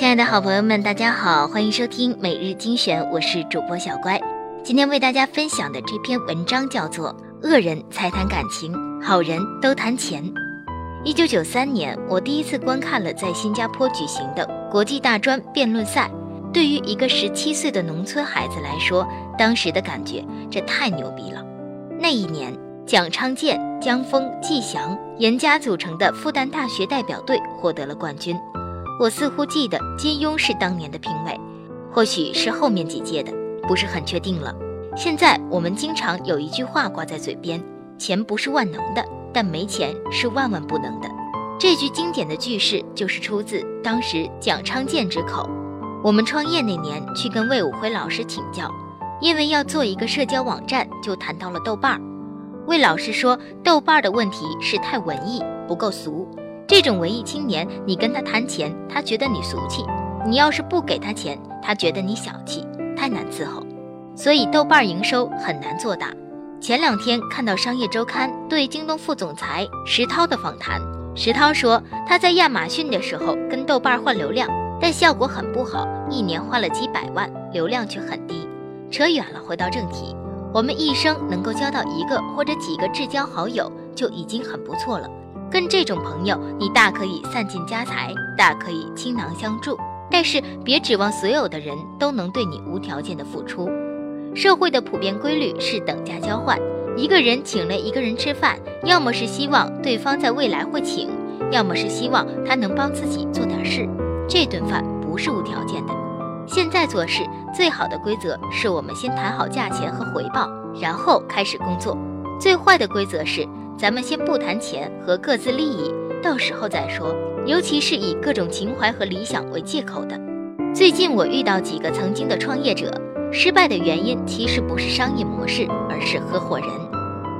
亲爱的好朋友们，大家好，欢迎收听每日精选，我是主播小乖。今天为大家分享的这篇文章叫做《恶人才谈感情，好人都谈钱》。一九九三年，我第一次观看了在新加坡举行的国际大专辩论赛。对于一个十七岁的农村孩子来说，当时的感觉这太牛逼了。那一年，蒋昌建、江峰、季祥、严家组成的复旦大学代表队获得了冠军。我似乎记得金庸是当年的评委，或许是后面几届的，不是很确定了。现在我们经常有一句话挂在嘴边：“钱不是万能的，但没钱是万万不能的。”这句经典的句式就是出自当时蒋昌建之口。我们创业那年去跟魏武辉老师请教，因为要做一个社交网站，就谈到了豆瓣儿。魏老师说，豆瓣儿的问题是太文艺，不够俗。这种文艺青年，你跟他谈钱，他觉得你俗气；你要是不给他钱，他觉得你小气，太难伺候。所以豆瓣营收很难做大。前两天看到商业周刊对京东副总裁石涛的访谈，石涛说他在亚马逊的时候跟豆瓣换流量，但效果很不好，一年花了几百万，流量却很低。扯远了，回到正题，我们一生能够交到一个或者几个至交好友，就已经很不错了。跟这种朋友，你大可以散尽家财，大可以倾囊相助，但是别指望所有的人都能对你无条件的付出。社会的普遍规律是等价交换，一个人请了一个人吃饭，要么是希望对方在未来会请，要么是希望他能帮自己做点事。这顿饭不是无条件的。现在做事最好的规则是我们先谈好价钱和回报，然后开始工作。最坏的规则是。咱们先不谈钱和各自利益，到时候再说。尤其是以各种情怀和理想为借口的。最近我遇到几个曾经的创业者，失败的原因其实不是商业模式，而是合伙人。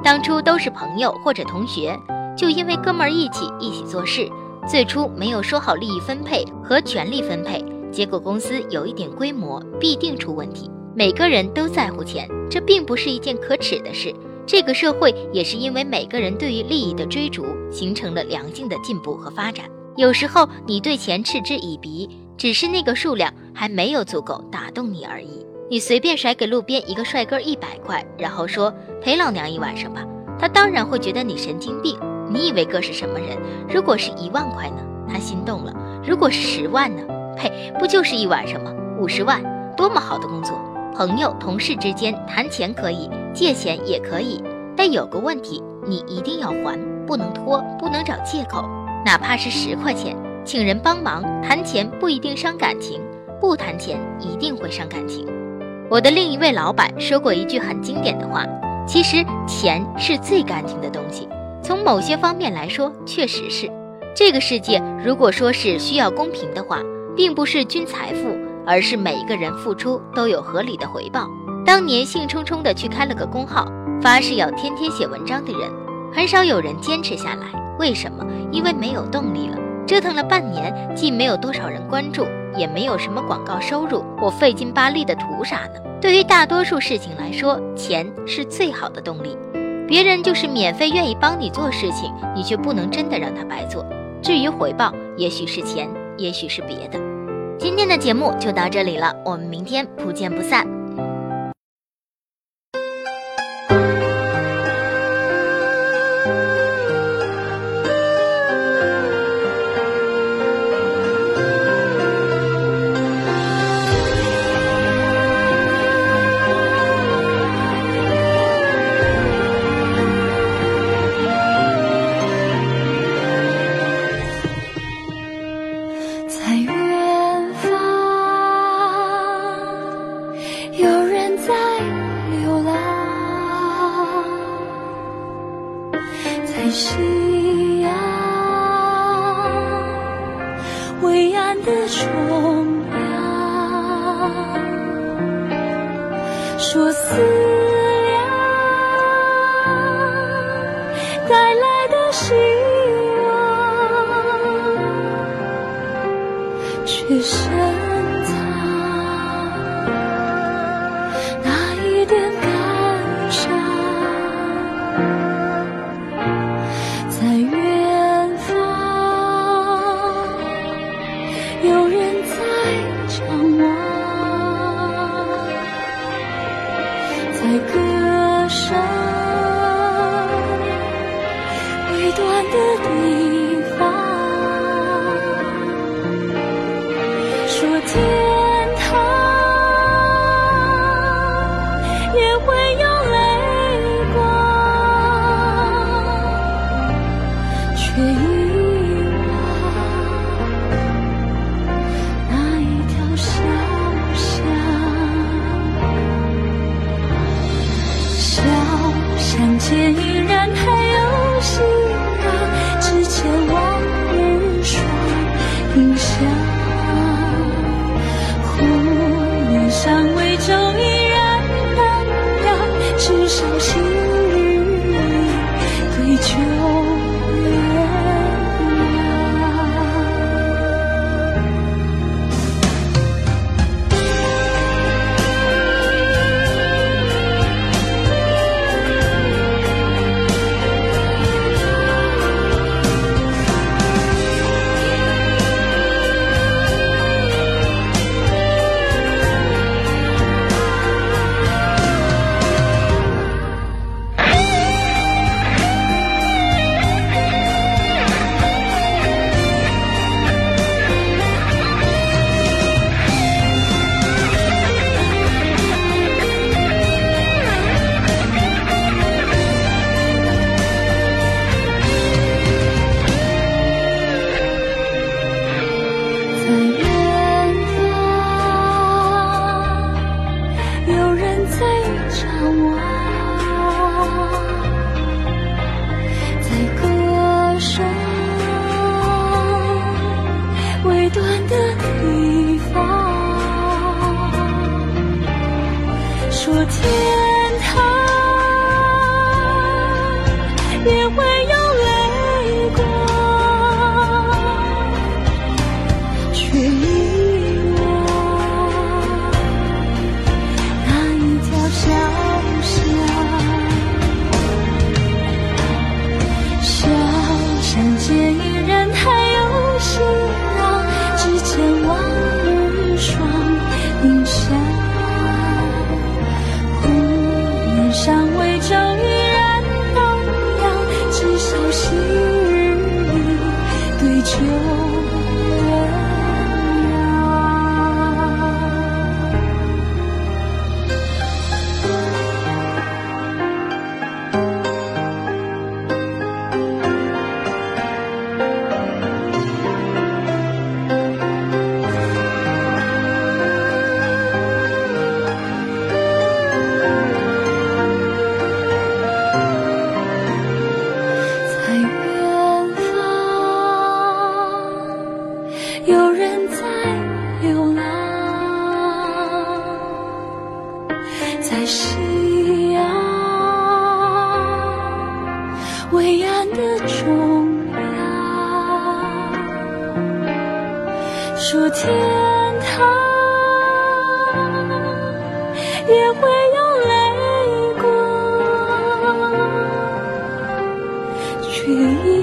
当初都是朋友或者同学，就因为哥们儿义气一起做事，最初没有说好利益分配和权力分配，结果公司有一点规模，必定出问题。每个人都在乎钱，这并不是一件可耻的事。这个社会也是因为每个人对于利益的追逐，形成了良性的进步和发展。有时候你对钱嗤之以鼻，只是那个数量还没有足够打动你而已。你随便甩给路边一个帅哥一百块，然后说陪老娘一晚上吧，他当然会觉得你神经病。你以为哥是什么人？如果是一万块呢？他心动了。如果是十万呢？呸，不就是一晚上吗？五十万，多么好的工作！朋友、同事之间谈钱可以，借钱也可以，但有个问题，你一定要还，不能拖，不能找借口。哪怕是十块钱，请人帮忙谈钱不一定伤感情，不谈钱一定会伤感情。我的另一位老板说过一句很经典的话：其实钱是最干净的东西。从某些方面来说，确实是。这个世界如果说是需要公平的话，并不是均财富。而是每一个人付出都有合理的回报。当年兴冲冲的去开了个公号，发誓要天天写文章的人，很少有人坚持下来。为什么？因为没有动力了。折腾了半年，既没有多少人关注，也没有什么广告收入，我费劲巴力的图啥呢？对于大多数事情来说，钱是最好的动力。别人就是免费愿意帮你做事情，你却不能真的让他白做。至于回报，也许是钱，也许是别的。今天的节目就到这里了，我们明天不见不散。夕阳微暗的中央，说说天堂也会有泪光，却。